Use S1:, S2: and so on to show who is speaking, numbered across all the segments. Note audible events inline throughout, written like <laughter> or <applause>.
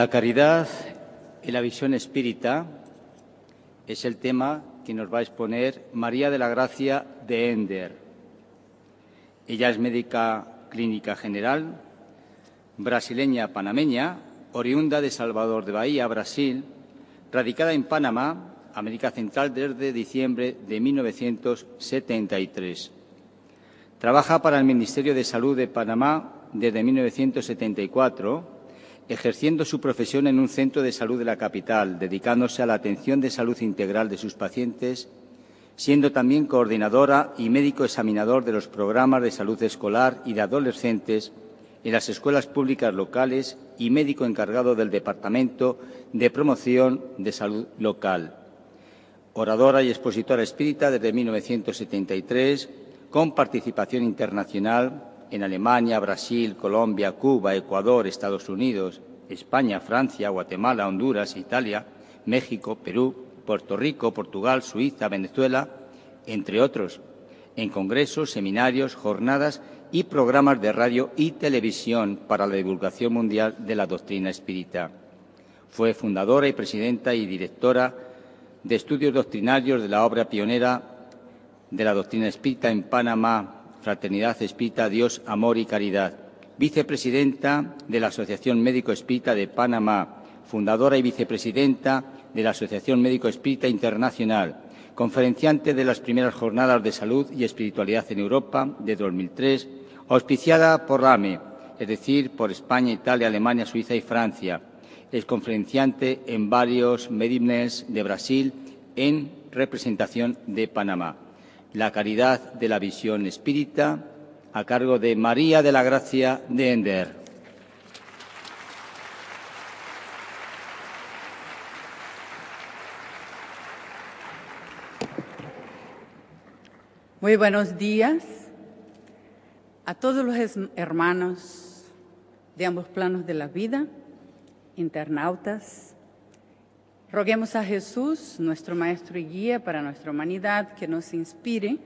S1: La caridad y la visión espírita es el tema que nos va a exponer María de la Gracia de Ender. Ella es médica clínica general, brasileña panameña, oriunda de Salvador de Bahía, Brasil, radicada en Panamá, América Central desde diciembre de 1973. Trabaja para el Ministerio de Salud de Panamá desde 1974 ejerciendo su profesión en un centro de salud de la capital, dedicándose a la atención de salud integral de sus pacientes, siendo también coordinadora y médico examinador de los programas de salud escolar y de adolescentes en las escuelas públicas locales y médico encargado del Departamento de Promoción de Salud Local. Oradora y expositora espírita desde 1973, con participación internacional en Alemania, Brasil, Colombia, Cuba, Ecuador, Estados Unidos, España, Francia, Guatemala, Honduras, Italia, México, Perú, Puerto Rico, Portugal, Suiza, Venezuela, entre otros, en congresos, seminarios, jornadas y programas de radio y televisión para la divulgación mundial de la doctrina espírita. Fue fundadora y presidenta y directora de estudios doctrinarios de la obra pionera de la doctrina espírita en Panamá, Fraternidad Espírita, Dios, Amor y Caridad, vicepresidenta de la Asociación Médico Espírita de Panamá, fundadora y vicepresidenta de la Asociación Médico Espírita Internacional, conferenciante de las primeras jornadas de salud y espiritualidad en Europa de 2003, auspiciada por AME, es decir, por España, Italia, Alemania, Suiza y Francia. Es conferenciante en varios medimnes de Brasil en representación de Panamá la caridad de la visión espírita, a cargo de María de la Gracia de Ender.
S2: Muy buenos días a todos los hermanos de ambos planos de la vida, internautas, Roguemos a Jesús, nuestro Maestro y Guía para nuestra humanidad, que nos inspire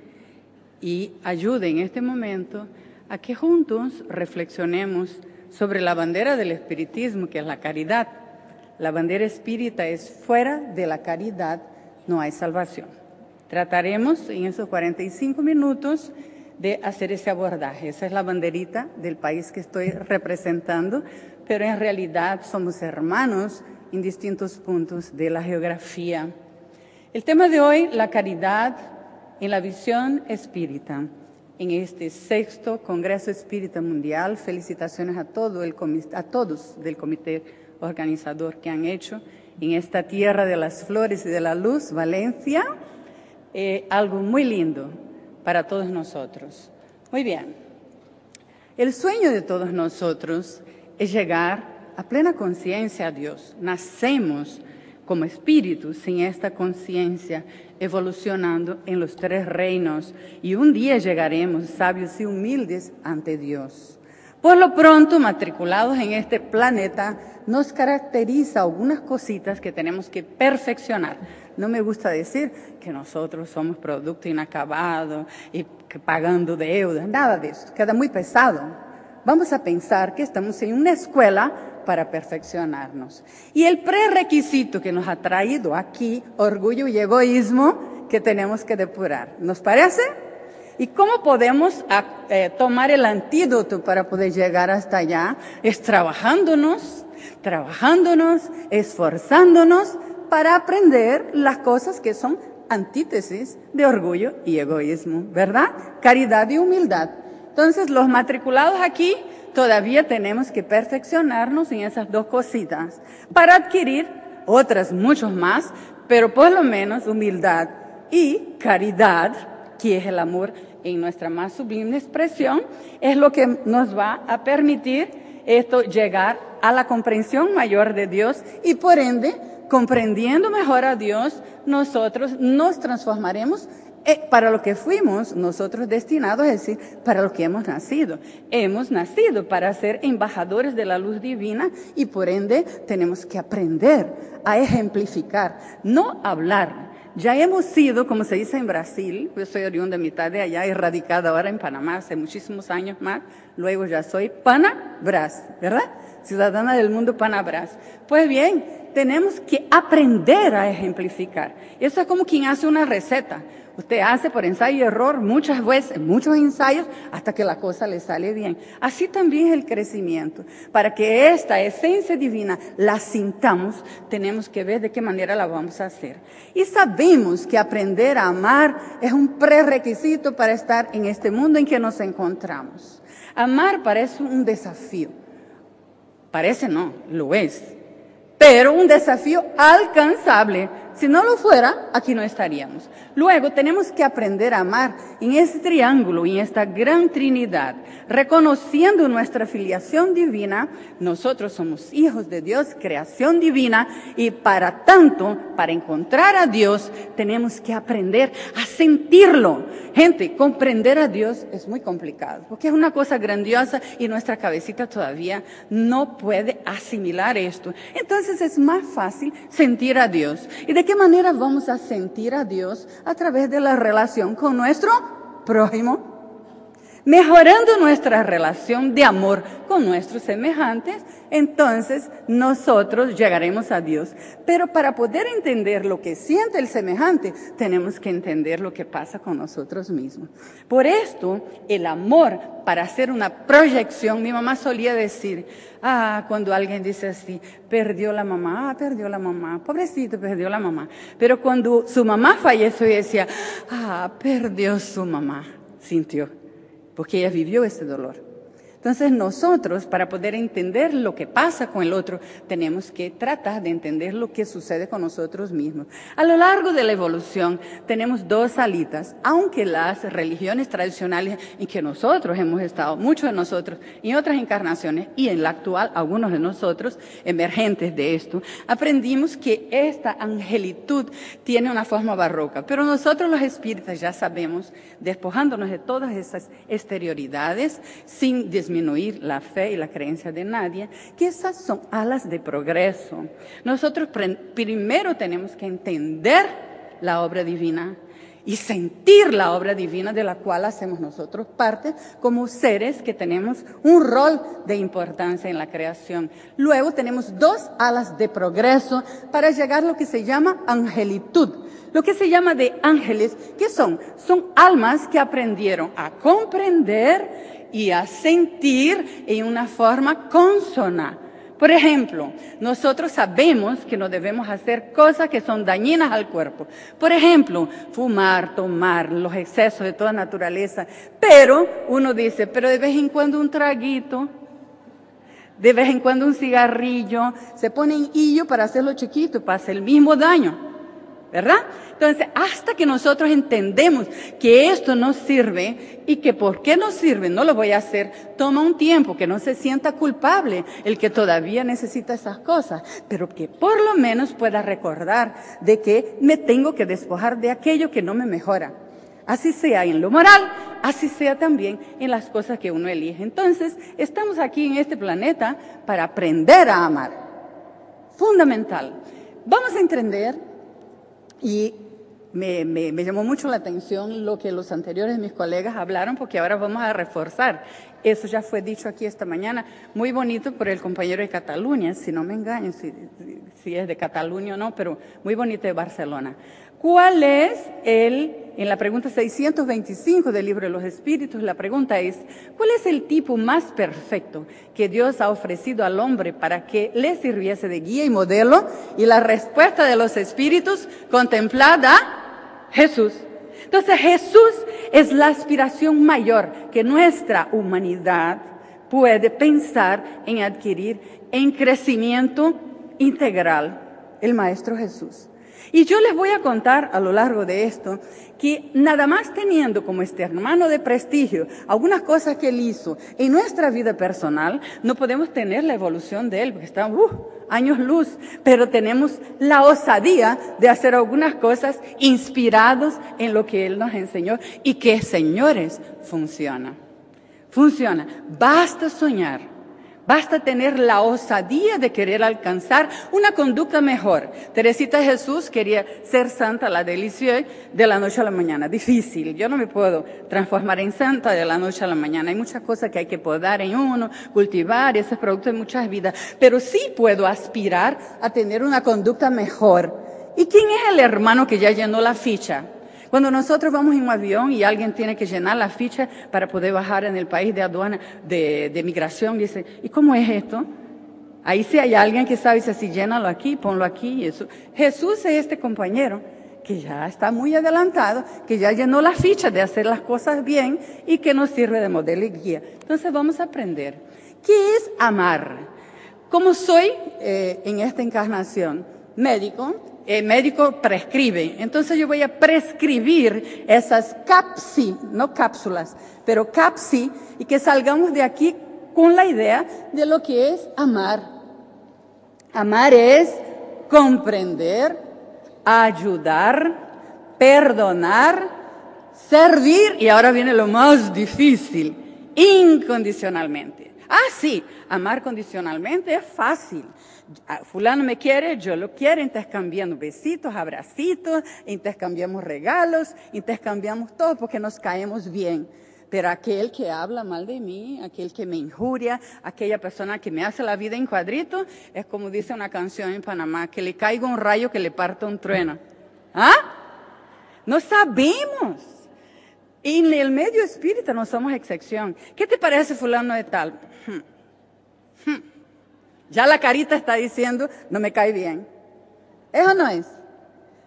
S2: y ayude en este momento a que juntos reflexionemos sobre la bandera del espiritismo, que es la caridad. La bandera espírita es fuera de la caridad no hay salvación. Trataremos en esos 45 minutos de hacer ese abordaje. Esa es la banderita del país que estoy representando, pero en realidad somos hermanos en distintos puntos de la geografía. El tema de hoy, la caridad en la visión espírita. En este sexto Congreso Espírita Mundial, felicitaciones a, todo el, a todos del comité organizador que han hecho en esta tierra de las flores y de la luz, Valencia, eh, algo muy lindo para todos nosotros. Muy bien. El sueño de todos nosotros es llegar a plena conciencia a Dios. Nacemos como espíritus sin esta conciencia, evolucionando en los tres reinos y un día llegaremos sabios y humildes ante Dios. Por lo pronto, matriculados en este planeta, nos caracteriza algunas cositas que tenemos que perfeccionar. No me gusta decir que nosotros somos producto inacabado y que pagando deudas, nada de eso, queda muy pesado. Vamos a pensar que estamos en una escuela para perfeccionarnos. Y el prerequisito que nos ha traído aquí, orgullo y egoísmo, que tenemos que depurar. ¿Nos parece? ¿Y cómo podemos ah, eh, tomar el antídoto para poder llegar hasta allá? Es trabajándonos, trabajándonos, esforzándonos para aprender las cosas que son antítesis de orgullo y egoísmo, ¿verdad? Caridad y humildad. Entonces, los matriculados aquí todavía tenemos que perfeccionarnos en esas dos cositas para adquirir otras muchos más, pero por lo menos humildad y caridad, que es el amor en nuestra más sublime expresión, es lo que nos va a permitir esto llegar a la comprensión mayor de Dios y por ende, comprendiendo mejor a Dios, nosotros nos transformaremos para lo que fuimos nosotros destinados, es decir, para lo que hemos nacido. Hemos nacido para ser embajadores de la luz divina y por ende tenemos que aprender a ejemplificar, no hablar, ya hemos sido, como se dice en Brasil, yo soy oriunda mitad de allá, erradicada ahora en Panamá hace muchísimos años más, luego ya soy Panabras, ¿verdad? Ciudadana del mundo Panabras. Pues bien, tenemos que aprender a ejemplificar. Eso es como quien hace una receta. Usted hace por ensayo y error muchas veces, muchos ensayos, hasta que la cosa le sale bien. Así también es el crecimiento. Para que esta esencia divina la sintamos, tenemos que ver de qué manera la vamos a hacer. Y sabemos que aprender a amar es un prerequisito para estar en este mundo en que nos encontramos. Amar parece un desafío. Parece no, lo es. Pero un desafío alcanzable si no lo fuera, aquí no estaríamos. Luego tenemos que aprender a amar en este triángulo, en esta gran Trinidad, reconociendo nuestra filiación divina. Nosotros somos hijos de Dios, creación divina, y para tanto, para encontrar a Dios, tenemos que aprender a sentirlo. Gente, comprender a Dios es muy complicado, porque es una cosa grandiosa y nuestra cabecita todavía no puede asimilar esto. Entonces es más fácil sentir a Dios. Y de ¿De qué manera vamos a sentir a Dios? A través de la relación con nuestro prójimo mejorando nuestra relación de amor con nuestros semejantes, entonces nosotros llegaremos a Dios. Pero para poder entender lo que siente el semejante, tenemos que entender lo que pasa con nosotros mismos. Por esto, el amor, para hacer una proyección, mi mamá solía decir, ah, cuando alguien dice así, perdió la mamá, ah, perdió la mamá, pobrecito, perdió la mamá. Pero cuando su mamá falleció, decía, ah, perdió su mamá, sintió porque ella vivió ese dolor. Entonces nosotros, para poder entender lo que pasa con el otro, tenemos que tratar de entender lo que sucede con nosotros mismos. A lo largo de la evolución tenemos dos salitas, aunque las religiones tradicionales en que nosotros hemos estado, muchos de nosotros, en otras encarnaciones y en la actual, algunos de nosotros, emergentes de esto, aprendimos que esta angelitud tiene una forma barroca, pero nosotros los espíritas ya sabemos, despojándonos de todas esas exterioridades, sin disminuir disminuir la fe y la creencia de nadie, que esas son alas de progreso. Nosotros primero tenemos que entender la obra divina y sentir la obra divina de la cual hacemos nosotros parte como seres que tenemos un rol de importancia en la creación. Luego tenemos dos alas de progreso para llegar a lo que se llama angelitud. Lo que se llama de ángeles, ¿qué son? Son almas que aprendieron a comprender y a sentir en una forma consona. Por ejemplo, nosotros sabemos que no debemos hacer cosas que son dañinas al cuerpo. Por ejemplo, fumar, tomar, los excesos de toda naturaleza. Pero uno dice, pero de vez en cuando un traguito, de vez en cuando un cigarrillo, se pone en hillo para hacerlo chiquito, para hacer el mismo daño. ¿Verdad? Entonces, hasta que nosotros entendemos que esto nos sirve y que por qué nos sirve, no lo voy a hacer, toma un tiempo, que no se sienta culpable el que todavía necesita esas cosas, pero que por lo menos pueda recordar de que me tengo que despojar de aquello que no me mejora. Así sea en lo moral, así sea también en las cosas que uno elige. Entonces, estamos aquí en este planeta para aprender a amar. Fundamental. Vamos a entender y me, me, llamó mucho la atención lo que los anteriores mis colegas hablaron, porque ahora vamos a reforzar. Eso ya fue dicho aquí esta mañana, muy bonito por el compañero de Cataluña, si no me engaño, si, si es de Cataluña o no, pero muy bonito de Barcelona. ¿Cuál es el, en la pregunta 625 del libro de los Espíritus, la pregunta es, ¿cuál es el tipo más perfecto que Dios ha ofrecido al hombre para que le sirviese de guía y modelo? Y la respuesta de los Espíritus contemplada, Jesús. Entonces Jesús es la aspiración mayor que nuestra humanidad puede pensar en adquirir en crecimiento integral, el Maestro Jesús. Y yo les voy a contar a lo largo de esto que nada más teniendo como este hermano de prestigio algunas cosas que él hizo en nuestra vida personal, no podemos tener la evolución de él, porque está uh, años luz, pero tenemos la osadía de hacer algunas cosas inspirados en lo que él nos enseñó y que, señores, funciona. Funciona. Basta soñar Basta tener la osadía de querer alcanzar una conducta mejor. Teresita Jesús quería ser santa, la delicia, de la noche a la mañana. Difícil. Yo no me puedo transformar en santa de la noche a la mañana. Hay muchas cosas que hay que podar en uno, cultivar, ese es producto de muchas vidas. Pero sí puedo aspirar a tener una conducta mejor. ¿Y quién es el hermano que ya llenó la ficha? Cuando nosotros vamos en un avión y alguien tiene que llenar la ficha para poder bajar en el país de aduana, de, migración, dice, ¿y cómo es esto? Ahí sí hay alguien que sabe, dice, así llénalo aquí, ponlo aquí. Eso. Jesús es este compañero que ya está muy adelantado, que ya llenó la ficha de hacer las cosas bien y que nos sirve de modelo y guía. Entonces vamos a aprender. ¿Qué es amar? Como soy eh, en esta encarnación médico, el médico prescribe. Entonces yo voy a prescribir esas capsi, no cápsulas, pero capsi, y que salgamos de aquí con la idea de lo que es amar. Amar es comprender, ayudar, perdonar, servir, y ahora viene lo más difícil, incondicionalmente. Ah, sí, amar condicionalmente es fácil. Fulano me quiere, yo lo quiero, intercambiando besitos, abracitos, intercambiamos regalos, intercambiamos todo porque nos caemos bien. Pero aquel que habla mal de mí, aquel que me injuria, aquella persona que me hace la vida en cuadritos, es como dice una canción en Panamá, que le caiga un rayo que le parta un trueno. ¿Ah? No sabemos. Y en el medio espírita no somos excepción. ¿Qué te parece fulano de tal? Hmm. Hmm. Ya la carita está diciendo, no me cae bien. ¿Eso no es?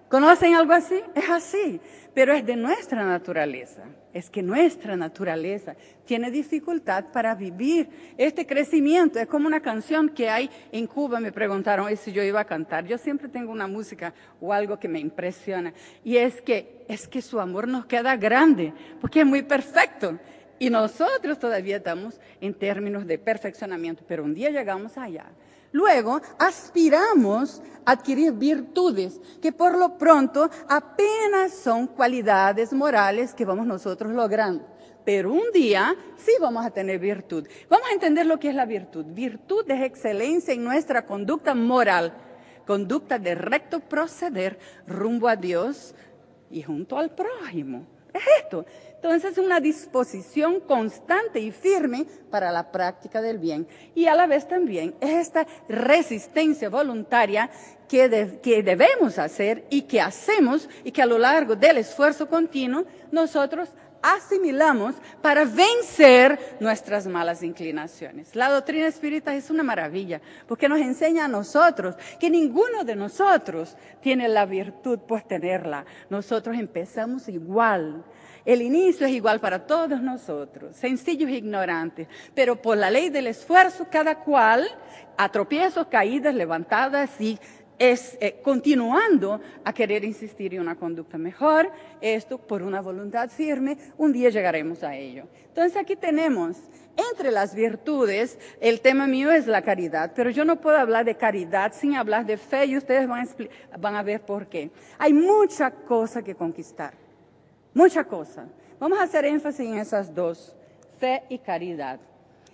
S2: ¿Conocen algo así? Es así, pero es de nuestra naturaleza. Es que nuestra naturaleza tiene dificultad para vivir este crecimiento. Es como una canción que hay en Cuba, me preguntaron si yo iba a cantar. Yo siempre tengo una música o algo que me impresiona. Y es que, es que su amor nos queda grande, porque es muy perfecto. Y nosotros todavía estamos en términos de perfeccionamiento, pero un día llegamos allá. Luego aspiramos a adquirir virtudes que por lo pronto apenas son cualidades morales que vamos nosotros logrando. Pero un día sí vamos a tener virtud. Vamos a entender lo que es la virtud. Virtud es excelencia en nuestra conducta moral, conducta de recto proceder rumbo a Dios y junto al prójimo. Es esto. Entonces, una disposición constante y firme para la práctica del bien. Y a la vez también es esta resistencia voluntaria que, que, debemos hacer y que hacemos y que a lo largo del esfuerzo continuo nosotros asimilamos para vencer nuestras malas inclinaciones. La doctrina espírita es una maravilla porque nos enseña a nosotros que ninguno de nosotros tiene la virtud por tenerla. Nosotros empezamos igual el inicio es igual para todos nosotros, sencillos e ignorantes, pero por la ley del esfuerzo, cada cual, a tropiezos, caídas, levantadas y es eh, continuando a querer insistir en una conducta mejor, esto por una voluntad firme, un día llegaremos a ello. Entonces aquí tenemos entre las virtudes, el tema mío es la caridad, pero yo no puedo hablar de caridad sin hablar de fe y ustedes van a, van a ver por qué. Hay mucha cosa que conquistar. Mucha cosa. Vamos a hacer énfasis en esas dos, fe y caridad.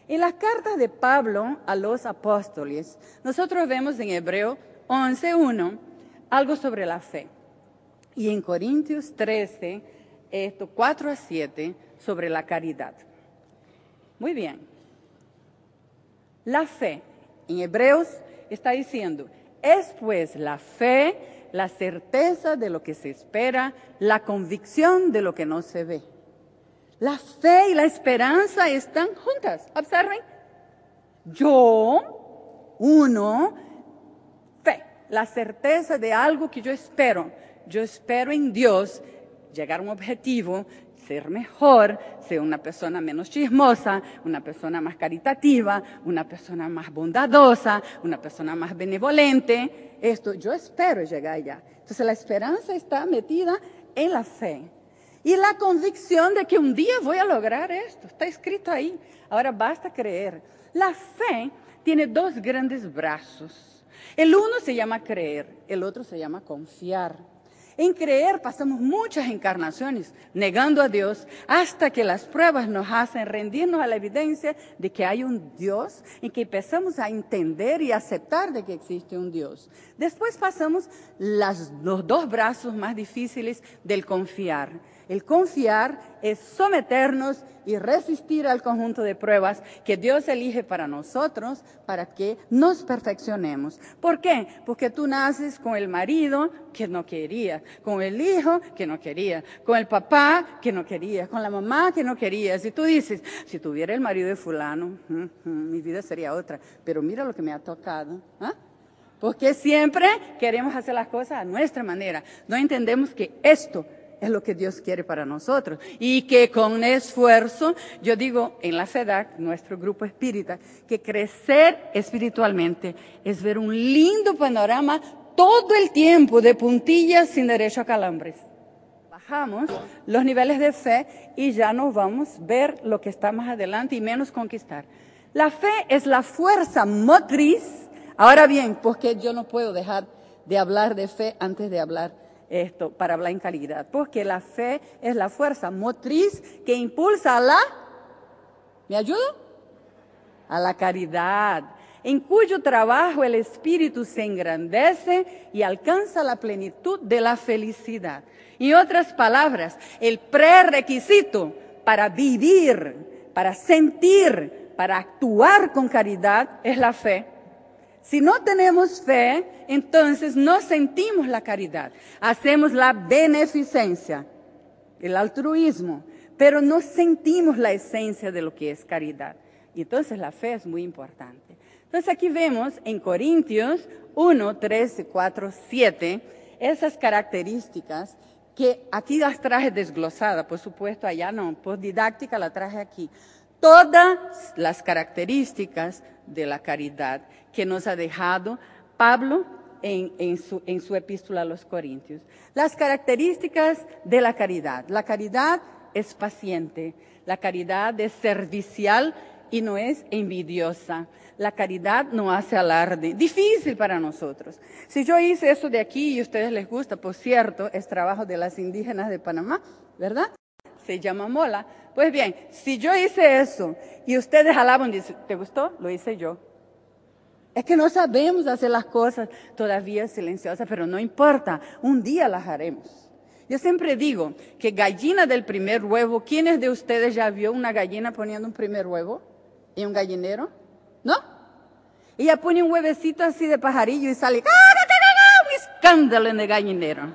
S2: En las cartas de Pablo a los apóstoles, nosotros vemos en Hebreo 11.1 algo sobre la fe. Y en Corintios 13, esto 4 a 7, sobre la caridad. Muy bien. La fe, en Hebreos está diciendo, es pues la fe la certeza de lo que se espera, la convicción de lo que no se ve. La fe y la esperanza están juntas. Observen. Yo, uno, fe, la certeza de algo que yo espero. Yo espero en Dios llegar a un objetivo, ser mejor, ser una persona menos chismosa, una persona más caritativa, una persona más bondadosa, una persona más benevolente. Esto, yo espero llegar allá. Entonces la esperanza está metida en la fe. Y la convicción de que un día voy a lograr esto. Está escrito ahí. Ahora basta creer. La fe tiene dos grandes brazos. El uno se llama creer, el otro se llama confiar. En creer pasamos muchas encarnaciones negando a Dios hasta que las pruebas nos hacen rendirnos a la evidencia de que hay un Dios y que empezamos a entender y aceptar de que existe un Dios. Después pasamos los dos brazos más difíciles del confiar el confiar es someternos y resistir al conjunto de pruebas que Dios elige para nosotros para que nos perfeccionemos. ¿Por qué? Porque tú naces con el marido que no quería, con el hijo que no quería, con el papá que no quería, con la mamá que no quería. Si tú dices, si tuviera el marido de fulano, mi vida sería otra, pero mira lo que me ha tocado. ¿ah? Porque siempre queremos hacer las cosas a nuestra manera. No entendemos que esto es lo que Dios quiere para nosotros. Y que con esfuerzo, yo digo en la FEDAC, nuestro grupo espírita, que crecer espiritualmente es ver un lindo panorama todo el tiempo de puntillas sin derecho a calambres. Bajamos los niveles de fe y ya nos vamos a ver lo que está más adelante y menos conquistar. La fe es la fuerza motriz. Ahora bien, porque yo no puedo dejar de hablar de fe antes de hablar esto para hablar en calidad, porque la fe es la fuerza motriz que impulsa a la, ¿me ayuda? A la caridad, en cuyo trabajo el espíritu se engrandece y alcanza la plenitud de la felicidad. En otras palabras, el prerequisito para vivir, para sentir, para actuar con caridad es la fe. Si no tenemos fe, entonces no sentimos la caridad. Hacemos la beneficencia, el altruismo, pero no sentimos la esencia de lo que es caridad. Y entonces la fe es muy importante. Entonces aquí vemos en Corintios 1, 13, 4, 7 esas características que aquí las traje desglosadas, por supuesto allá no, por didáctica la traje aquí. Todas las características de la caridad que nos ha dejado Pablo en, su, epístola a los Corintios. Las características de la caridad. La caridad es paciente, la caridad es servicial y no es envidiosa. La caridad no hace alarde. Difícil para nosotros. Si yo hice eso de aquí y a ustedes les gusta, por cierto, es trabajo de las indígenas de Panamá, ¿verdad? Se llama mola. Pues bien, si yo hice eso y ustedes alaban dicen, ¿te gustó? Lo hice yo. Es que no sabemos hacer las cosas todavía silenciosas, pero no importa, un día las haremos. Yo siempre digo que gallina del primer huevo, ¿quiénes de ustedes ya vio una gallina poniendo un primer huevo en un gallinero? ¿No? Ella pone un huevecito así de pajarillo y sale ¡Ah, un escándalo en el gallinero.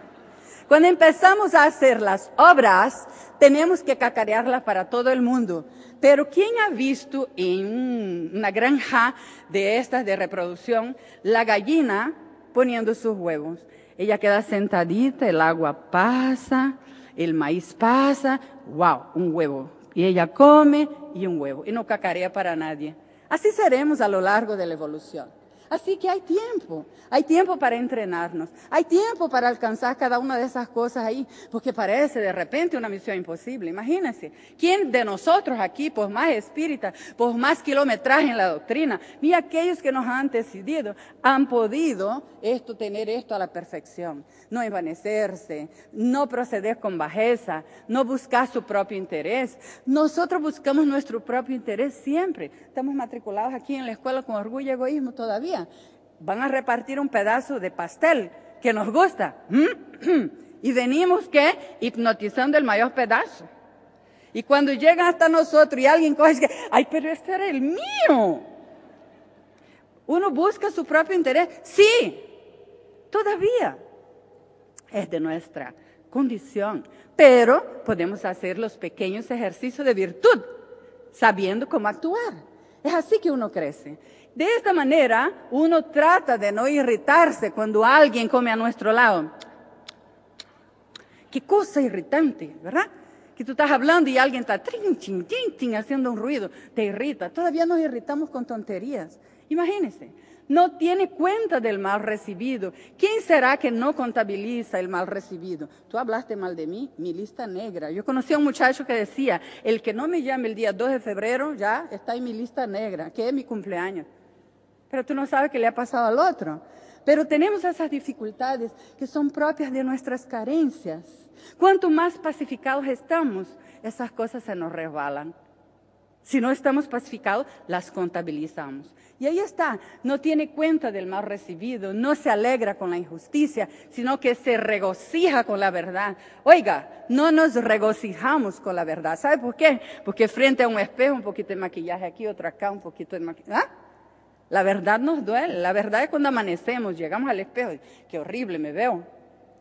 S2: Cuando empezamos a hacer las obras, tenemos que cacarearlas para todo el mundo. Pero ¿quién ha visto en una granja de estas de reproducción la gallina poniendo sus huevos? Ella queda sentadita, el agua pasa, el maíz pasa, wow, un huevo. Y ella come y un huevo. Y no cacarea para nadie. Así seremos a lo largo de la evolución. Así que hay tiempo, hay tiempo para entrenarnos, hay tiempo para alcanzar cada una de esas cosas ahí, porque parece de repente una misión imposible. Imagínense, ¿quién de nosotros aquí, por más espírita, por más kilometraje en la doctrina, ni aquellos que nos han antecedido, han podido esto, tener esto a la perfección? No envanecerse, no proceder con bajeza, no buscar su propio interés. Nosotros buscamos nuestro propio interés siempre. Estamos matriculados aquí en la escuela con orgullo y egoísmo todavía van a repartir un pedazo de pastel que nos gusta. <clears throat> Y venimos que hipnotizando el mayor pedazo. Y cuando llegan hasta nosotros y alguien coge, que, ay, pero este era el mío. Uno busca su propio interés. Sí, todavía es de nuestra condición. Pero podemos hacer los pequeños ejercicios de virtud, sabiendo cómo actuar. Es así que uno crece. De esta manera, uno trata de no irritarse cuando alguien come a nuestro lado. Qué cosa irritante, ¿verdad? Que tú estás hablando y alguien está trin, trin, haciendo un ruido, te irrita. Todavía nos irritamos con tonterías. Imagínense, no tiene cuenta del mal recibido. ¿Quién será que no contabiliza el mal recibido? Tú hablaste mal de mí, mi lista negra. Yo conocí a un muchacho que decía, el que no me llame el día 2 de febrero ya está en mi lista negra, que es mi cumpleaños pero tú no sabes qué le ha pasado al otro. Pero tenemos esas dificultades que son propias de nuestras carencias. Cuanto más pacificados estamos, esas cosas se nos resbalan. Si no estamos pacificados, las contabilizamos. Y ahí está, no tiene cuenta del mal recibido, no se alegra con la injusticia, sino que se regocija con la verdad. Oiga, no nos regocijamos con la verdad. ¿Sabe por qué? Porque frente a un espejo, un poquito de maquillaje aquí, otro acá, un poquito de maquillaje. ¿Ah? La verdad nos duele. La verdad es cuando amanecemos, llegamos al espejo, qué horrible me veo.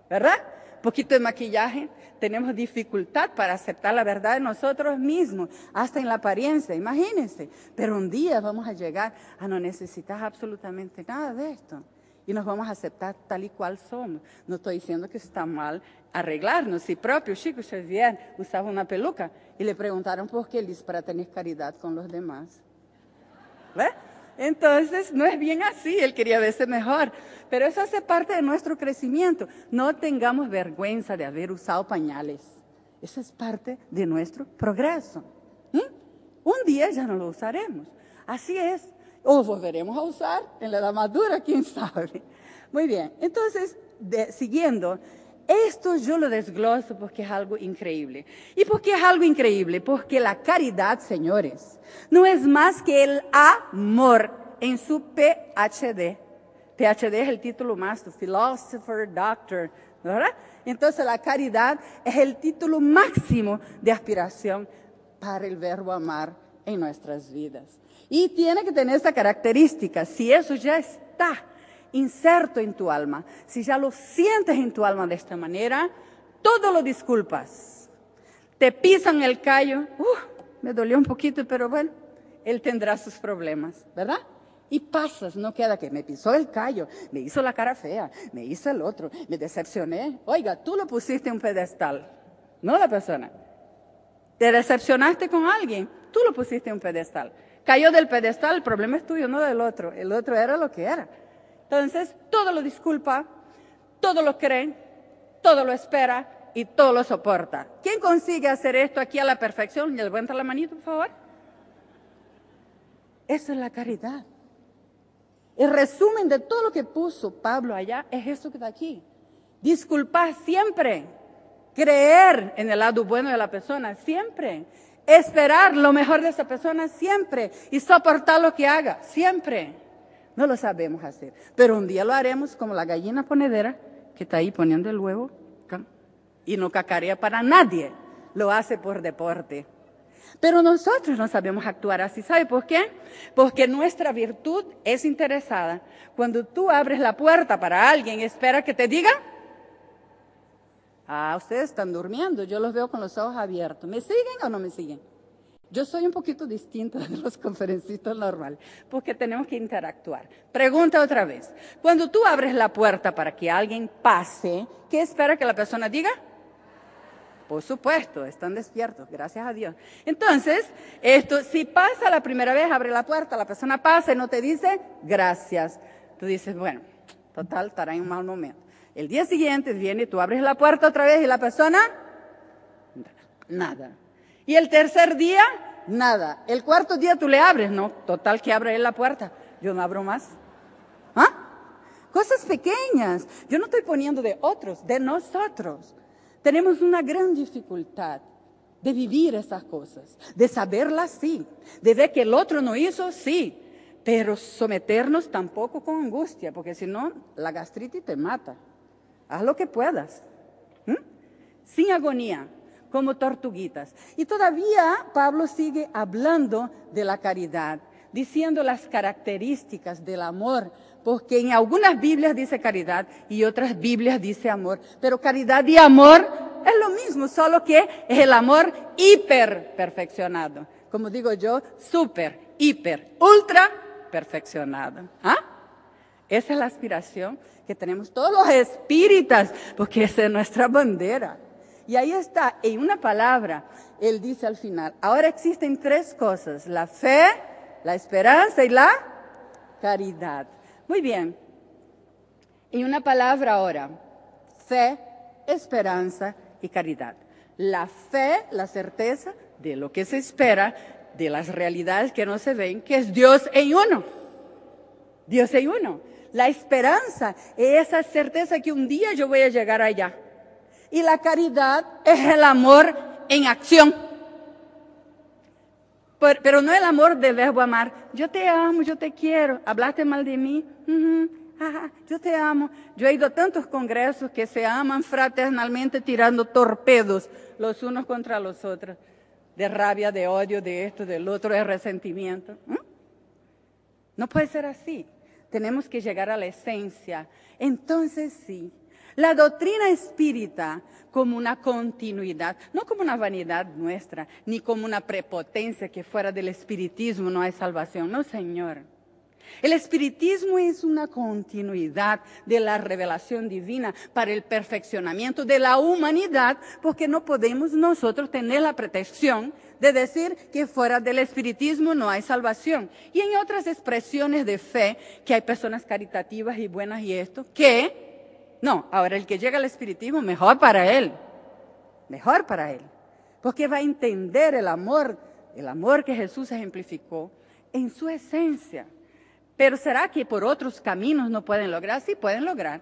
S2: ¿Verdad? Poquito de maquillaje, tenemos dificultad para aceptar la verdad de nosotros mismos, hasta en la apariencia, imagínense. Pero un día vamos a llegar a no necesitar absolutamente nada de esto. Y nos vamos a aceptar tal y cual somos. No estoy diciendo que está mal arreglarnos. Si propio Chico Xavier usaba una peluca y le preguntaron por qué, él para tener caridad con los demás. ¿Ves? Entonces, no es bien así, él quería verse mejor. Pero eso hace parte de nuestro crecimiento. No tengamos vergüenza de haber usado pañales. Eso es parte de nuestro progreso. ¿Mm? Un día ya no lo usaremos. Así es. O volveremos a usar en la edad madura, quién sabe. Muy bien. Entonces, siguiendo, esto yo lo desgloso porque es algo increíble. ¿Y por qué es algo increíble? Porque la caridad, señores, no es más que el amor en su PhD. PhD es el título máximo, Philosopher, Doctor, ¿verdad? Entonces la caridad es el título máximo de aspiración para el verbo amar en nuestras vidas. Y tiene que tener esa característica. Si eso ya está inserto en tu alma, si ya lo sientes en tu alma de esta manera, todo lo disculpas. Te pisan el callo, uh, me dolió un poquito, pero bueno, él tendrá sus problemas, ¿verdad? Y pasas, no queda que me pisó el callo, me hizo la cara fea, me hizo el otro, me decepcioné. Oiga, tú lo pusiste en un pedestal, no la persona. Te decepcionaste con alguien, tú lo pusiste en un pedestal. Cayó del pedestal, el problema es tuyo, no del otro. El otro era lo que era. Entonces, todo lo disculpa, todo lo cree, todo lo espera y todo lo soporta. ¿Quién consigue hacer esto aquí a la perfección? Levanta la manito, por favor. Es la caridad. El resumen de todo lo que puso Pablo allá es esto que está aquí. Disculpar siempre. Creer en el lado bueno de la persona siempre. Esperar lo mejor de esa persona siempre. Y soportar lo que haga siempre. No lo sabemos hacer. Pero un día lo haremos como la gallina ponedera que está ahí poniendo el huevo y no cacarea para nadie. Lo hace por deporte. Pero nosotros no sabemos actuar así. ¿Sabe por qué? Porque nuestra virtud es interesada. Cuando tú abres la puerta para alguien, espera que te diga. Ah, ustedes están durmiendo. Yo los veo con los ojos abiertos. ¿Me siguen o no me siguen? Yo soy un poquito distinta <laughs> de los conferencistas normales, porque tenemos que interactuar. Pregunta otra vez. Cuando tú abres la puerta para que alguien pase, ¿qué espera que la persona diga? Por supuesto, están despiertos, gracias a Dios. Entonces, esto, si pasa la primera vez, abre la puerta, la persona pasa y no te dice gracias. Tú dices, bueno, total, estará en un mal momento. El día siguiente viene, tú abres la puerta otra vez y la persona, nada. Y el tercer día, nada. El cuarto día tú le abres, no, total que abre él la puerta. Yo no abro más. ¿Ah? Cosas pequeñas. Yo no estoy poniendo de otros, de nosotros. Tenemos una gran dificultad de vivir esas cosas, de saberlas sí, de ver que el otro no hizo sí, pero someternos tampoco con angustia, porque si no, la gastritis te mata. Haz lo que puedas. Sin agonía, como tortuguitas. Y todavía Pablo sigue hablando de la caridad, diciendo las características del amor, porque en algunas Biblias dice caridad y otras Biblias dice amor, pero caridad y amor es lo mismo, solo que es el amor hiper perfeccionado. Como digo yo, super, hiper, ultra perfeccionado. ¿Ah? Esa es la aspiración que tenemos todos los espíritas, porque esa es nuestra bandera. Y ahí está, en una palabra, él dice al final, ahora existen tres cosas, la fe, la esperanza y la caridad. Muy bien, en una palabra ahora, fe, esperanza y caridad. La fe, la certeza de lo que se espera, de las realidades que no se ven, que es Dios en uno. Dios es uno. La esperanza es esa certeza que un día yo voy a llegar allá. Y la caridad es el amor en acción. Pero no el amor del verbo amar. Yo te amo, yo te quiero. Hablaste mal de mí. yo te amo. Yo he ido a tantos congresos que se aman fraternalmente tirando torpedos los unos contra los otros. De rabia, de odio, de esto, del otro, de resentimiento. No puede ser así. Tenemos que llegar a la esencia. Entonces sí, la doctrina espírita como una continuidad, no como una vanidad nuestra, ni como una prepotencia que fuera del espiritismo no hay salvación. No, Señor. El espiritismo es una continuidad de la revelación divina para el perfeccionamiento de la humanidad, porque no podemos nosotros tener la protección de decir que fuera del espiritismo no hay salvación. Y en otras expresiones de fe, que hay personas caritativas y buenas y esto, que, no, ahora el que llega al espiritismo, mejor para él, mejor para él, porque va a entender el amor, el amor que Jesús ejemplificó en su esencia. Pero ¿será que por otros caminos no pueden lograr? Sí, pueden lograr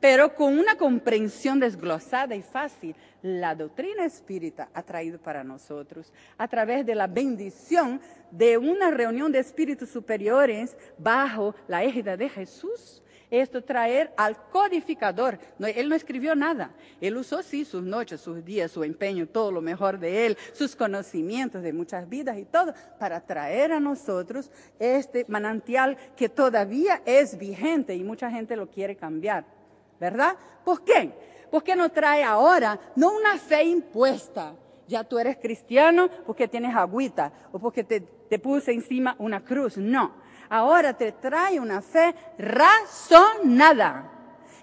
S2: pero con una comprensión desglosada y fácil, la doctrina espírita ha traído para nosotros, a través de la bendición de una reunión de espíritus superiores bajo la égida de Jesús, esto traer al codificador. él no escribió nada. Él usó sí sus noches, sus días, su empeño, todo lo mejor de él, sus conocimientos de muchas vidas y todo, para traer a nosotros este manantial que todavía es vigente y mucha gente lo quiere cambiar. ¿verdad? ¿Por qué? Porque nos trae ahora no una fe impuesta. Ya tú eres cristiano porque tienes agüita o porque te, te puse encima una cruz. No. Ahora te trae una fe razonada.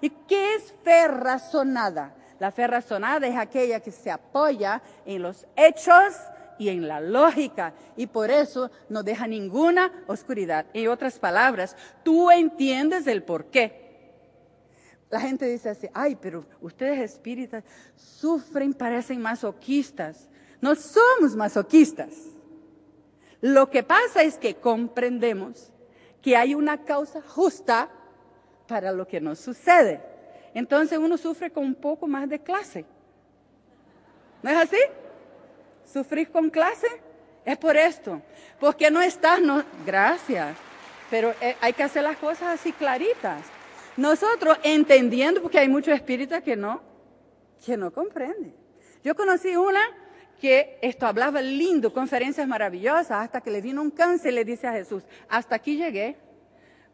S2: ¿Y qué es fe razonada? La fe razonada es aquella que se apoya en los hechos y en la lógica y por eso no deja ninguna oscuridad. En otras palabras, tú entiendes el por qué. La gente dice así, ay, pero ustedes espíritas sufren, parecen masoquistas. No somos masoquistas. Lo que pasa es que comprendemos que hay una causa justa para lo que nos sucede. Entonces uno sufre con un poco más de clase. ¿No es así? ¿Sufrir con clase? Es por esto. Porque no estás, no, gracias. Pero eh, hay que hacer las cosas así claritas. Nosotros entendiendo, porque hay muchos espíritas que no, que no comprenden. Yo conocí una que esto hablaba lindo, conferencias maravillosas, hasta que le vino un cáncer y le dice a Jesús, hasta aquí llegué,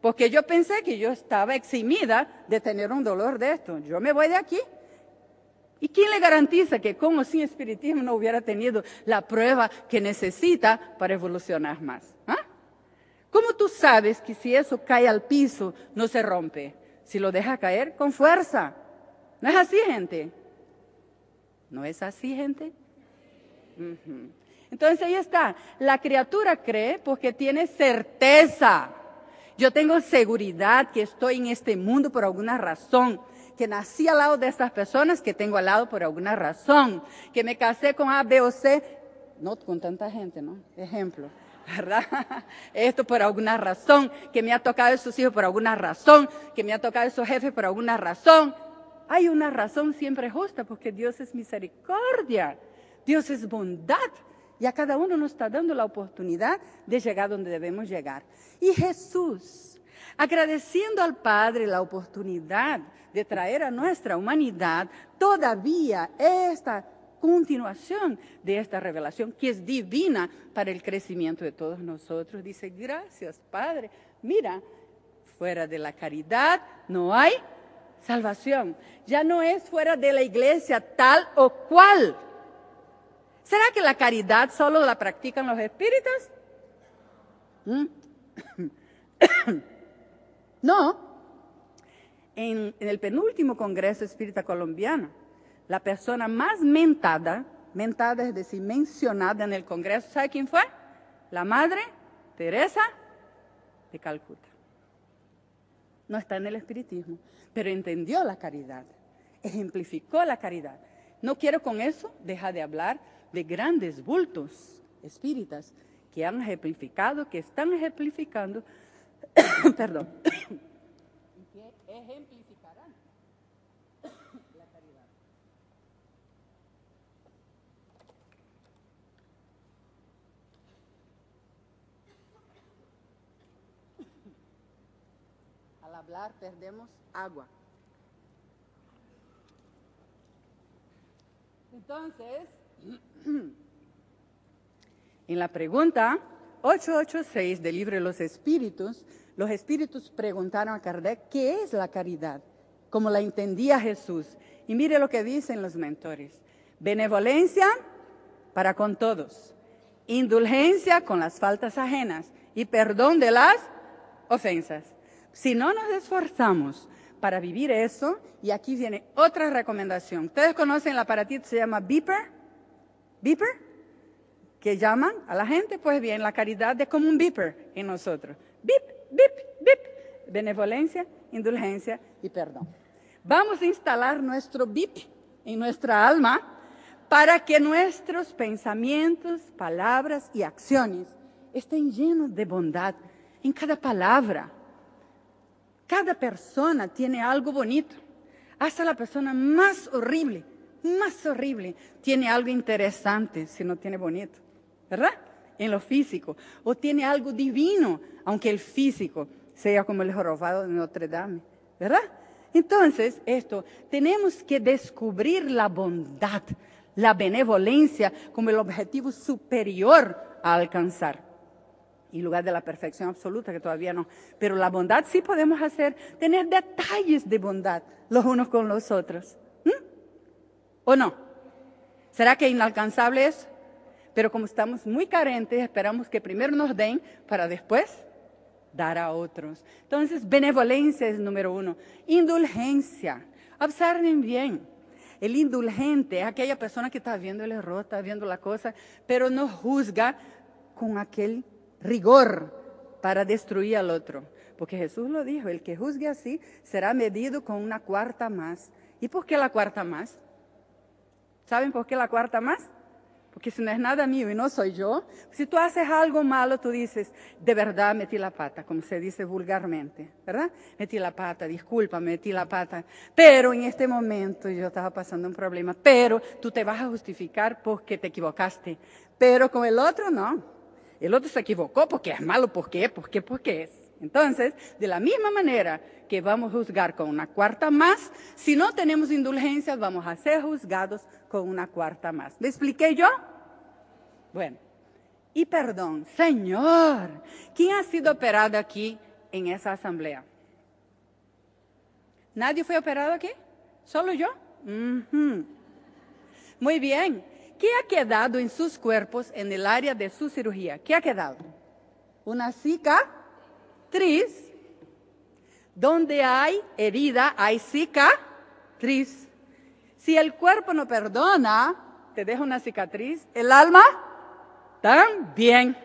S2: porque yo pensé que yo estaba eximida de tener un dolor de esto. Yo me voy de aquí. ¿Y quién le garantiza que como sin espiritismo no hubiera tenido la prueba que necesita para evolucionar más? ¿Ah? ¿Cómo tú sabes que si eso cae al piso no se rompe? si lo deja caer con fuerza. ¿No es así, gente? ¿No es así, gente? Entonces ahí está. La criatura cree porque tiene certeza. Yo tengo seguridad que estoy en este mundo por alguna razón, que nací al lado de estas personas que tengo al lado por alguna razón, que me casé con A, B o C, no con tanta gente, ¿no? Ejemplo. <laughs> ¿verdad? Esto por alguna razón, que me ha tocado esos hijos por alguna razón, que me ha tocado esos jefes por alguna razón. Hay una razón siempre justa porque Dios es misericordia, Dios es bondad y a cada uno nos está dando la oportunidad de llegar donde debemos llegar. Y Jesús, agradeciendo al Padre la oportunidad de traer a nuestra humanidad todavía esta continuación de esta revelación que es divina para el crecimiento de todos nosotros. Dice, gracias Padre. Mira, fuera de la caridad no hay salvación. Ya no es fuera de la iglesia tal o cual. ¿Será que la caridad solo la practican los espíritas? ¿Mm? <coughs> no. En, en el penúltimo Congreso Espírita Colombiano, la persona más mentada, mentada es decir, mencionada en el Congreso, ¿sabe quién fue? La Madre Teresa de Calcuta. No está en el espiritismo, pero entendió la caridad, ejemplificó la caridad. No quiero con eso dejar de hablar de grandes bultos espíritas que han ejemplificado, que están ejemplificando, <coughs> perdón, ejemplificarán la caridad. Al hablar perdemos agua. Entonces, en la pregunta 886 del libro de los espíritus, los espíritus preguntaron a Kardec qué es la caridad, como la entendía Jesús. Y mire lo que dicen los mentores. Benevolencia para con todos, indulgencia con las faltas ajenas y perdón de las ofensas. Si no nos esforzamos para vivir eso, y aquí viene otra recomendación. ¿Ustedes conocen el aparatito se llama Beeper? ¿Beeper? Que llaman a la gente, pues bien, la caridad es como un beeper en nosotros. Beep, beep, beep. Benevolencia, indulgencia y perdón. Vamos a instalar nuestro beep en nuestra alma para que nuestros pensamientos, palabras y acciones estén llenos de bondad en cada palabra. Cada persona tiene algo bonito. Hasta la persona más horrible, más horrible, tiene algo interesante si no tiene bonito, ¿verdad? En lo físico. O tiene algo divino, aunque el físico sea como el jorobado de Notre Dame, ¿verdad? Entonces, esto, tenemos que descubrir la bondad, la benevolencia como el objetivo superior a alcanzar. En lugar de la perfección absoluta, que todavía no. Pero la bondad sí podemos hacer, tener detalles de bondad los unos con los otros. ¿O no? ¿Será que inalcanzable es? Pero como estamos muy carentes, esperamos que primero nos den para después dar a otros. Entonces, benevolencia es número uno. Indulgencia. Observen bien. El indulgente es aquella persona que está viendo el error, está viendo la cosa, pero no juzga con aquel rigor para destruir al otro. Porque Jesús lo dijo, el que juzgue así será medido con una cuarta más. ¿Y por qué la cuarta más? ¿Saben por qué la cuarta más? Porque si no es nada mío y no soy yo, si tú haces algo malo, tú dices, de verdad metí la pata, como se dice vulgarmente, ¿verdad? Metí la pata, disculpa, metí la pata. Pero en este momento yo estaba pasando un problema, pero tú te vas a justificar porque te equivocaste. Pero con el otro no. El otro se equivocó porque es malo, ¿por qué? ¿Por qué? Porque es. Entonces, de la misma manera que vamos a juzgar con una cuarta más, si no tenemos indulgencias, vamos a ser juzgados con una cuarta más. ¿Me expliqué yo? Bueno, y perdón, Señor, ¿quién ha sido operado aquí en esa asamblea? ¿Nadie fue operado aquí? ¿Solo yo? Muy bien. ¿Qué ha quedado en sus cuerpos en el área de su cirugía? ¿Qué ha quedado? Una cicatriz. Donde hay herida, hay cicatriz. Si el cuerpo no perdona, te deja una cicatriz. El alma también.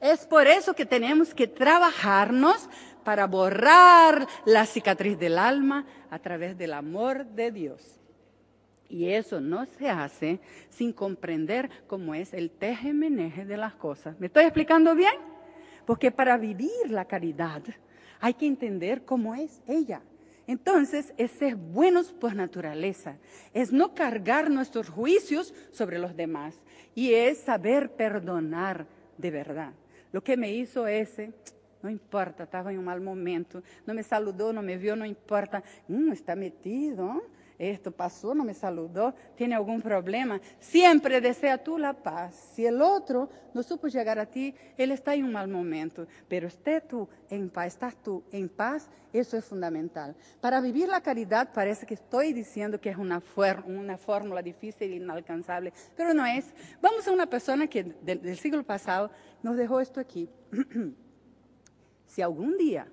S2: Es por eso que tenemos que trabajarnos para borrar la cicatriz del alma a través del amor de Dios. Y eso no se hace sin comprender cómo es el teje-meneje de las cosas. ¿Me estoy explicando bien? Porque para vivir la caridad hay que entender cómo es ella. Entonces, es ser buenos por naturaleza, es no cargar nuestros juicios sobre los demás y es saber perdonar de verdad. Lo que me hizo ese, no importa, estaba en un mal momento, no me saludó, no me vio, no importa, mm, está metido, esto pasó, no me saludó, tiene algún problema. Siempre desea tú la paz. Si el otro no supo llegar a ti, él está en un mal momento. Pero esté tú en paz, estás tú en paz, eso es fundamental. Para vivir la caridad parece que estoy diciendo que es una, una fórmula difícil e inalcanzable, pero no es. Vamos a una persona que del siglo pasado nos dejó esto aquí. <clears throat> si algún día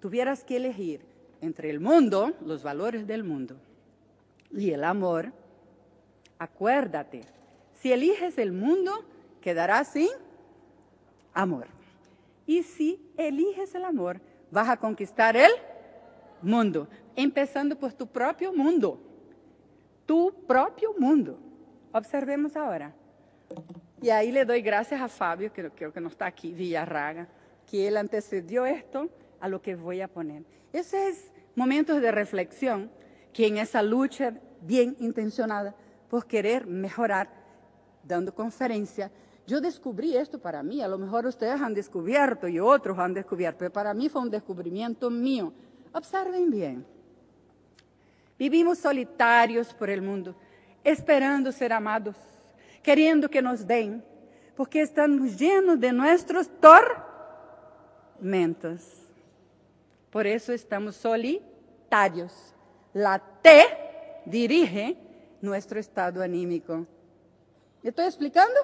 S2: tuvieras que elegir entre el mundo, los valores del mundo, y el amor, acuérdate, si eliges el mundo, quedarás sin amor. Y si eliges el amor, vas a conquistar el mundo, empezando por tu propio mundo. Tu propio mundo. Observemos ahora. Y ahí le doy gracias a Fabio, que creo que no está aquí, Villarraga, que él antecedió esto a lo que voy a poner. Ese es momentos de reflexión que en esa lucha bien intencionada por querer mejorar, dando conferencia, yo descubrí esto para mí, a lo mejor ustedes han descubierto y otros han descubierto, pero para mí fue un descubrimiento mío. Observen bien. Vivimos solitarios por el mundo, esperando ser amados, queriendo que nos den, porque estamos llenos de nuestros tormentos. Por eso estamos solitarios. La T dirige nuestro estado anímico. ¿Me estoy explicando?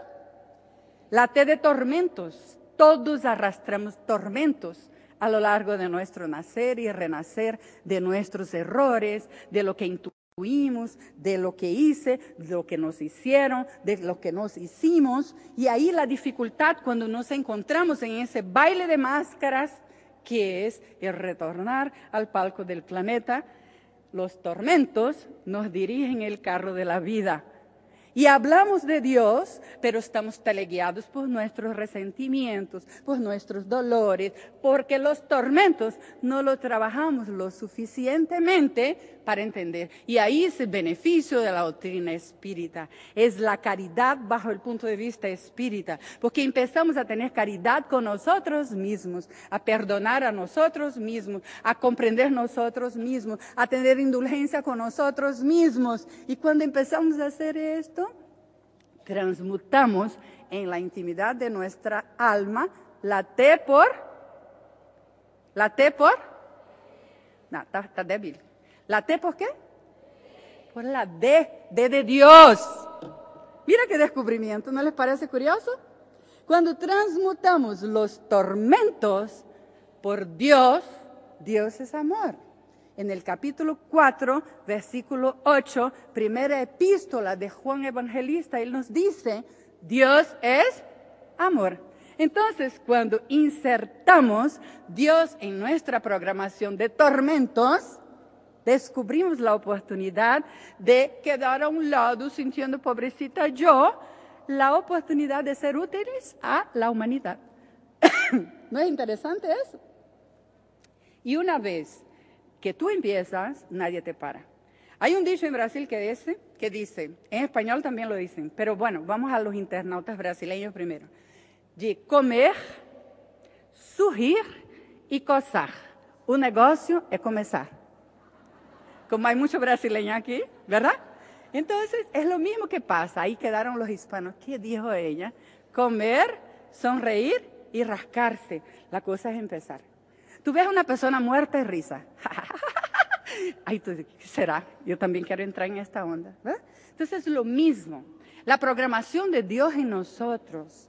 S2: La T de tormentos. Todos arrastramos tormentos a lo largo de nuestro nacer y renacer, de nuestros errores, de lo que intuimos, de lo que hice, de lo que nos hicieron, de lo que nos hicimos. Y ahí la dificultad cuando nos encontramos en ese baile de máscaras, que es el retornar al palco del planeta, los tormentos nos dirigen el carro de la vida y hablamos de Dios, pero estamos teleguiados por nuestros resentimientos, por nuestros dolores, porque los tormentos no los trabajamos lo suficientemente para entender. Y ahí es el beneficio de la doctrina espírita. Es la caridad bajo el punto de vista espírita, porque empezamos a tener caridad con nosotros mismos, a perdonar a nosotros mismos, a comprender nosotros mismos, a tener indulgencia con nosotros mismos. Y cuando empezamos a hacer esto, transmutamos en la intimidad de nuestra alma la T por, la T por, no, está, débil. ¿La T por qué? Por la D, D de Dios. Mira qué descubrimiento, ¿no les parece curioso? Cuando transmutamos los tormentos por Dios, Dios es amor en el capítulo 4, versículo 8, primera epístola de Juan Evangelista, él nos dice, Dios es amor. Entonces, cuando insertamos Dios en nuestra programación de tormentos, descubrimos la oportunidad de quedar a un lado sintiendo pobrecita yo, la oportunidad de ser útiles a la humanidad. <coughs> ¿No es interesante eso? Y una vez que tú empiezas, nadie te para. Hay un dicho en Brasil que dice, que dice, en español también lo dicen, pero bueno, vamos a los internautas brasileños primero. De comer, surgir y cosar. O negocio es comenzar. Como hay muchos brasileños aquí, ¿verdad? Entonces, es lo mismo que pasa. Ahí quedaron los hispanos. ¿Qué dijo ella? Comer, sonreír y rascarse. La cosa es empezar. Tú ves a una persona muerta y risa. <laughs> Ay, tú, ¿qué será? Yo también quiero entrar en esta onda. Entonces es lo mismo. La programación de Dios en nosotros,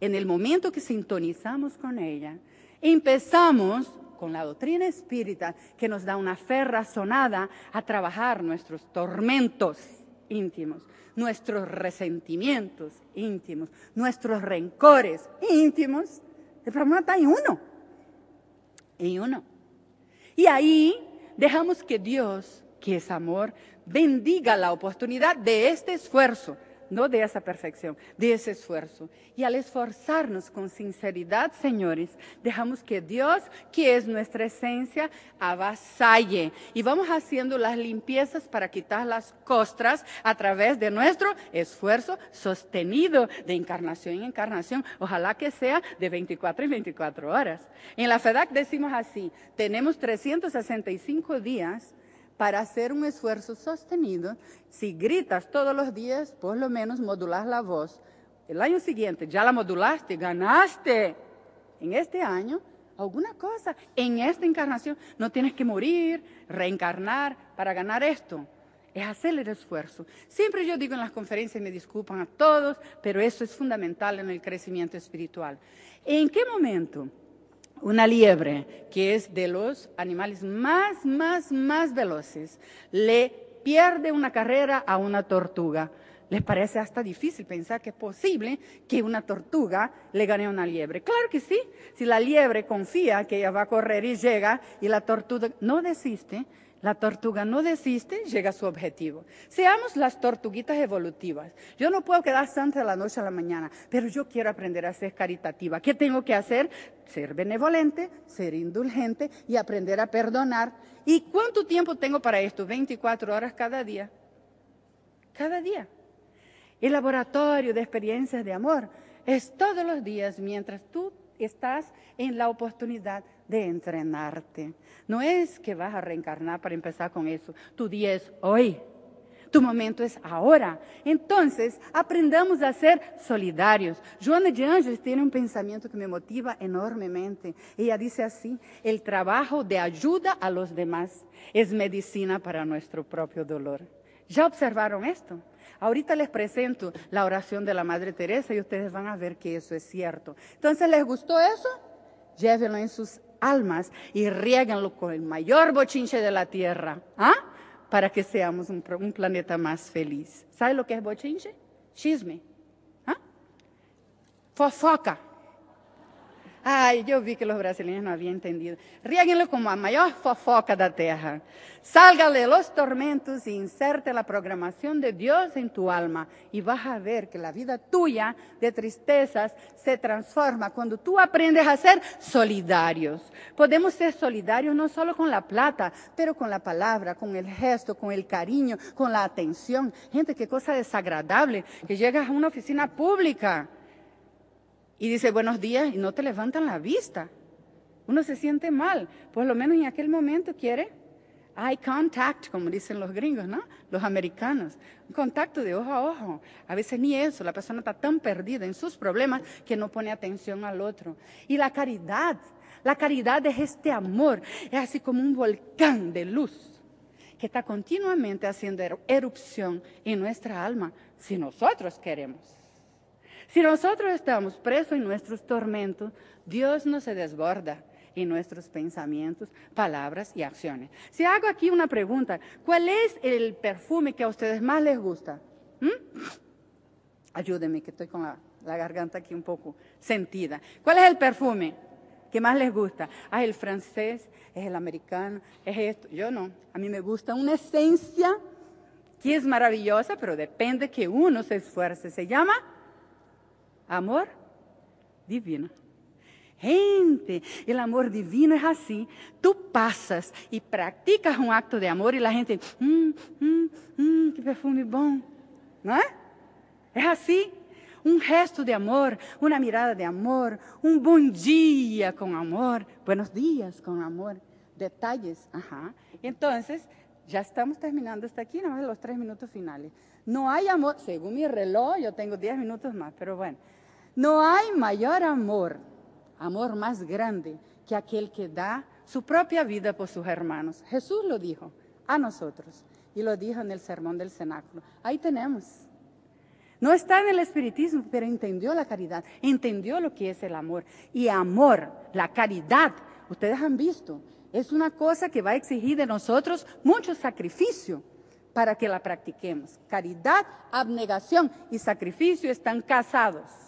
S2: en el momento que sintonizamos con ella, empezamos con la doctrina espírita que nos da una fe razonada a trabajar nuestros tormentos íntimos, nuestros resentimientos íntimos, nuestros rencores íntimos. El problema está en uno en uno. Y ahí dejamos que Dios, que es amor, bendiga la oportunidad de este esfuerzo no de esa perfección, de ese esfuerzo. Y al esforzarnos con sinceridad, señores, dejamos que Dios, que es nuestra esencia, avasalle. Y vamos haciendo las limpiezas para quitar las costras a través de nuestro esfuerzo sostenido de encarnación en encarnación. Ojalá que sea de 24 en 24 horas. En la FEDAC decimos así, tenemos 365 días para hacer un esfuerzo sostenido, si gritas todos los días, por lo menos modulas la voz. El año siguiente ya la modulaste, ganaste. En este año, alguna cosa. En esta encarnación no tienes que morir, reencarnar para ganar esto. Es hacer el esfuerzo. Siempre yo digo en las conferencias, me disculpan a todos, pero eso es fundamental en el crecimiento espiritual. ¿En qué momento? Una liebre, que es de los animales más, más, más veloces, le pierde una carrera a una tortuga. Les parece hasta difícil pensar que es posible que una tortuga le gane a una liebre. Claro que sí. Si la liebre confía que ella va a correr y llega y la tortuga no desiste, La tortuga no desiste, llega a su objetivo. Seamos las tortuguitas evolutivas. Yo no puedo quedar santa de la noche a la mañana, pero yo quiero aprender a ser caritativa. ¿Qué tengo que hacer? Ser benevolente, ser indulgente y aprender a perdonar. ¿Y cuánto tiempo tengo para esto? 24 horas cada día. Cada día. El laboratorio de experiencias de amor es todos los días mientras tú estás en la oportunidad de entrenarte. No es que vas a reencarnar para empezar con eso. Tu día es hoy. Tu momento es ahora. Entonces, aprendamos a ser solidarios. Joana de Ángeles tiene un pensamiento que me motiva enormemente. Ella dice así, el trabajo de ayuda a los demás es medicina para nuestro propio dolor. ¿Ya observaron esto? Ahorita les presento la oración de la Madre Teresa y ustedes van a ver que eso es cierto. Entonces, ¿les gustó eso? Llévenlo en sus almas y riéguenlo con el mayor bochinche de la tierra, ¿ah? Para que seamos un, planeta más feliz. ¿Sabe lo que es bochinche? Chisme. ¿Ah? Fofoca. Ai, eu vi que os brasileiros não haviam entendido. Rieguenlo como a maior fofoca da terra. Salga de los tormentos e inserte a programação de Deus em tu alma. E vas a ver que a vida tuya de tristezas se transforma quando tu aprendes a ser solidários. Podemos ser solidários não só com a plata, pero com a palavra, com o gesto, com o carinho, com a atenção. Gente, que coisa desagradável que chega a uma oficina pública y dice buenos días y no te levantan la vista. Uno se siente mal, por lo menos en aquel momento quiere eye contact, como dicen los gringos, ¿no? Los americanos. Un contacto de ojo a ojo. A veces ni eso, la persona está tan perdida en sus problemas que no pone atención al otro. Y la caridad, la caridad es este amor, es así como un volcán de luz que está continuamente haciendo erupción en nuestra alma, si nosotros queremos. Si nosotros estamos presos en nuestros tormentos, Dios no se desborda en nuestros pensamientos, palabras y acciones. Si hago aquí una pregunta, ¿cuál es el perfume que a ustedes más les gusta? ¿Mm? Ayúdenme, que estoy con la, garganta aquí un poco sentida. ¿Cuál es el perfume que más les gusta? Ah, el francés, es el americano, es esto. Yo no. A mí me gusta una esencia que es maravillosa, pero depende que uno se esfuerce. Se llama Amor divino. Gente, el amor divino es así. Tú pasas y practicas un acto de amor y la gente, mmm, mmm, mmm, qué perfume bom. ¿No es? Es así. Un gesto de amor, una mirada de amor, un buen día con amor, buenos días con amor, detalles. Ajá. Entonces, ya estamos terminando hasta aquí, nada más los tres minutos finales. No hay amor, según mi reloj, yo tengo diez minutos más, pero bueno. No hay mayor amor, amor más grande que aquel que da su propia vida por sus hermanos. Jesús lo dijo a nosotros y lo dijo en el sermón del cenáculo. Ahí tenemos. No está en el espiritismo, pero entendió la caridad, entendió lo que es el amor. Y amor, la caridad, ustedes han visto, es una cosa que va a exigir de nosotros mucho sacrificio para que la practiquemos. Caridad, abnegación y sacrificio están casados.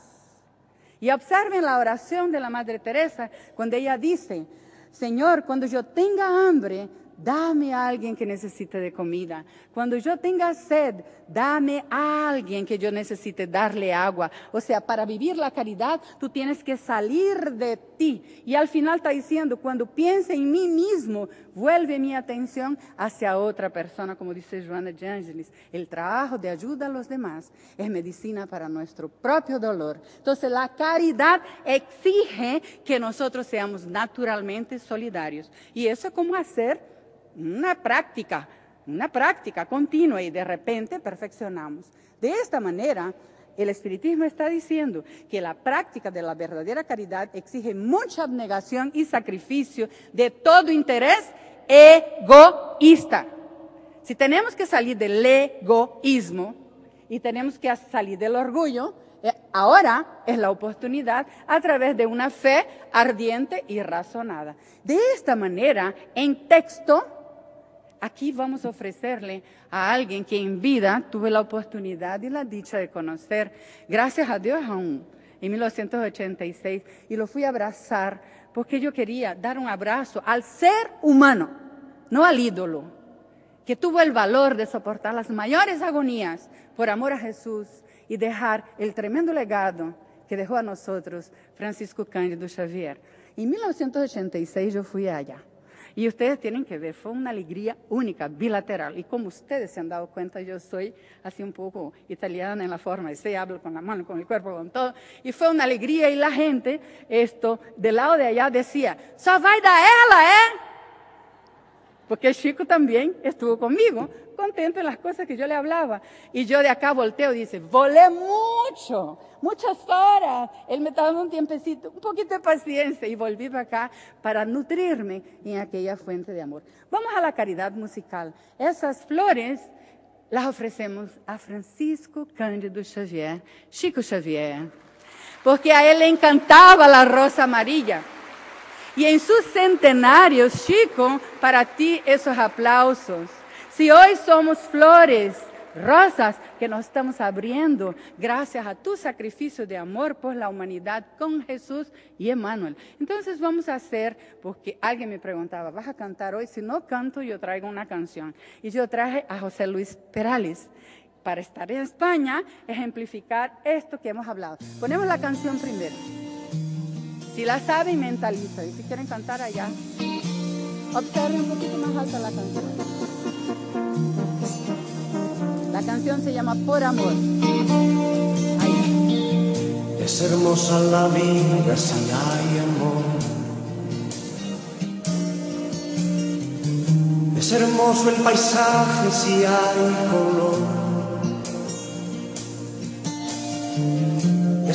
S2: Y observen la oración de la Madre Teresa cuando ella dice, Señor, cuando yo tenga hambre, dame a alguien que necesite de comida. Cuando yo tenga sed, dame a alguien que yo necesite darle agua. O sea, para vivir la caridad, tú tienes que salir de ti. Y al final está diciendo, cuando piense en mí mismo, vuelve mi atención hacia otra persona, como dice Joana de Angelis. El trabajo de ayuda a los demás es medicina para nuestro propio dolor. Entonces, la caridad exige que nosotros seamos naturalmente solidarios. Y eso es como hacer una práctica, una práctica continua y de repente perfeccionamos. De esta manera, el espiritismo está diciendo que la práctica de la verdadera caridad exige mucha abnegación y sacrificio de todo interés egoísta. Si tenemos que salir del egoísmo y tenemos que salir del orgullo, eh, ahora es la oportunidad a través de una fe ardiente y razonada. De esta manera, en texto, Aquí vamos a ofrecerle a alguien que en vida tuve la oportunidad y la dicha de conocer, gracias a Dios aún, en 1986, y lo fui a abrazar porque yo quería dar un abrazo al ser humano, no al ídolo. que tuvo el valor de soportar las mayores agonías por amor a Jesús y dejar el tremendo legado que dejó a nosotros Francisco Cândido Xavier. En 1986 yo fui allá. Y ustedes tienen que ver, fue una alegría única, bilateral. Y como ustedes se han dado cuenta, yo soy así un poco italiana en la forma, se hablo con la mano, con el cuerpo, con todo. Y fue una alegría y la gente, esto, del lado de allá decía, só vai dar ¿eh? Porque Chico también estuvo conmigo, contento en las cosas que yo le hablaba. Y yo de acá volteo y dice, volé mucho, muchas horas. Él me estaba dando un tiempecito, un poquito de paciencia y volví para acá para nutrirme en aquella fuente de amor. Vamos a la caridad musical. Esas flores las ofrecemos a Francisco Cândido Xavier, Chico Xavier, porque a él le encantaba la rosa amarilla. Y en su centenario, Chico, para ti esos aplausos. Si hoy somos flores, rosas que nos estamos abriendo gracias a tu sacrificio de amor por la humanidad con Jesús y Emmanuel. Entonces vamos a hacer, porque alguien me preguntaba, ¿vas a cantar hoy? Si no canto, yo traigo una canción. Y yo traje a José Luis Perales para estar en España, ejemplificar esto que hemos hablado. Ponemos la canción primero. Si la saben, mentaliza. Y si quieren cantar allá, observen un poquito más alta la canción. La canción se llama Por Amor. Ahí.
S3: Es hermosa la vida si hay amor. Es hermoso el paisaje si hay color.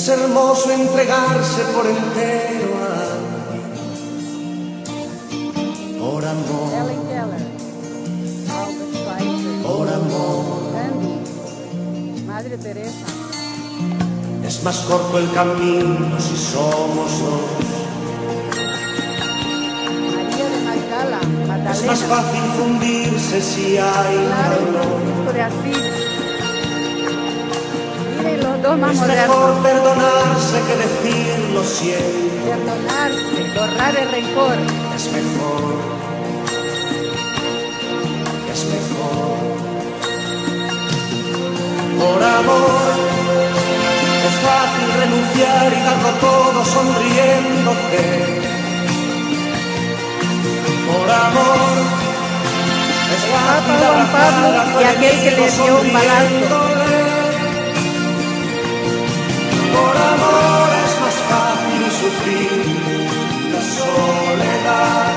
S3: Es hermoso entregarse por entero a. Por amor, por amor.
S2: Madre Teresa.
S3: Es más corto el camino si somos dos.
S2: María de Magdala,
S3: Es más fácil fundirse si hay calor.
S2: Los dos más
S3: Es
S2: modernos.
S3: mejor perdonarse que decirlo siempre.
S2: Perdonarse, borrar el rencor.
S3: Es mejor. Es mejor. Por amor. Es fácil renunciar y darlo todo sonriéndote. Por amor. Es fácil
S2: Papa Juan Pablo y aquel que le dio un balazo.
S3: Por amor es más fácil sufrir la soledad.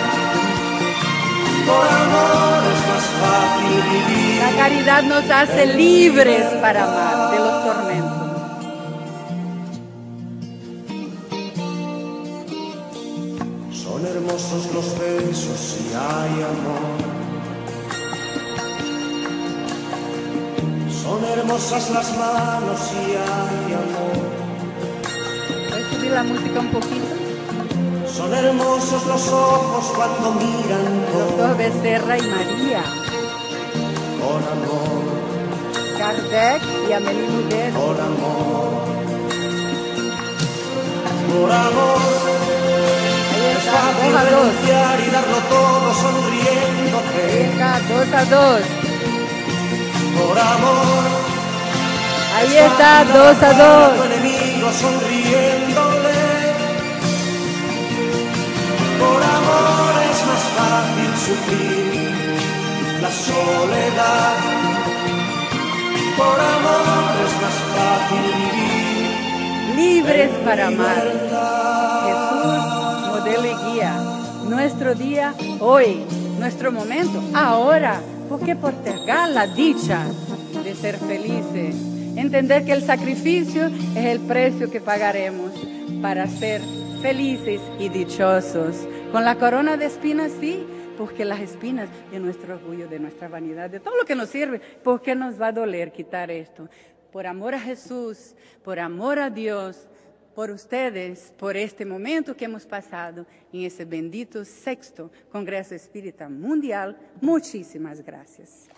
S3: Por amor es más fácil vivir.
S2: La caridad nos hace libres para amar de los tormentos.
S3: Son hermosos los besos si hay amor. Son hermosas las manos si hay
S2: la música un poquito.
S3: Son hermosos los ojos cuando miran
S2: Los dos Becerra y María.
S3: con amor,
S2: Kardec y Amélie Muguet.
S3: con amor. Por amor.
S2: Ahí
S3: Es
S2: está,
S3: fácil
S2: dos a dos.
S3: y darlo todo
S2: Ahí
S3: sonriéndote.
S2: está, dos a dos.
S3: Por amor.
S2: Ahí
S3: Es
S2: está, dos a dos.
S3: tu enemigo sonriéndole. Por amor es más fácil sufrir la soledad. Por amor es más fácil vivir.
S2: Libres para amar. Jesús, modelo y guía. Nuestro día hoy, nuestro momento ahora. Porque postergar la dicha de ser felices. Entender que el sacrificio es el precio que pagaremos para ser felices y dichosos. Con la corona de espinas, sí, porque las espinas de nuestro orgullo, de nuestra vanidad, de todo lo que nos sirve, ¿por qué nos va a doler quitar esto? Por amor a Jesús, por amor a Dios, por ustedes, por este momento que hemos pasado en ese bendito sexto Congreso Espírita Mundial. Muchísimas gracias.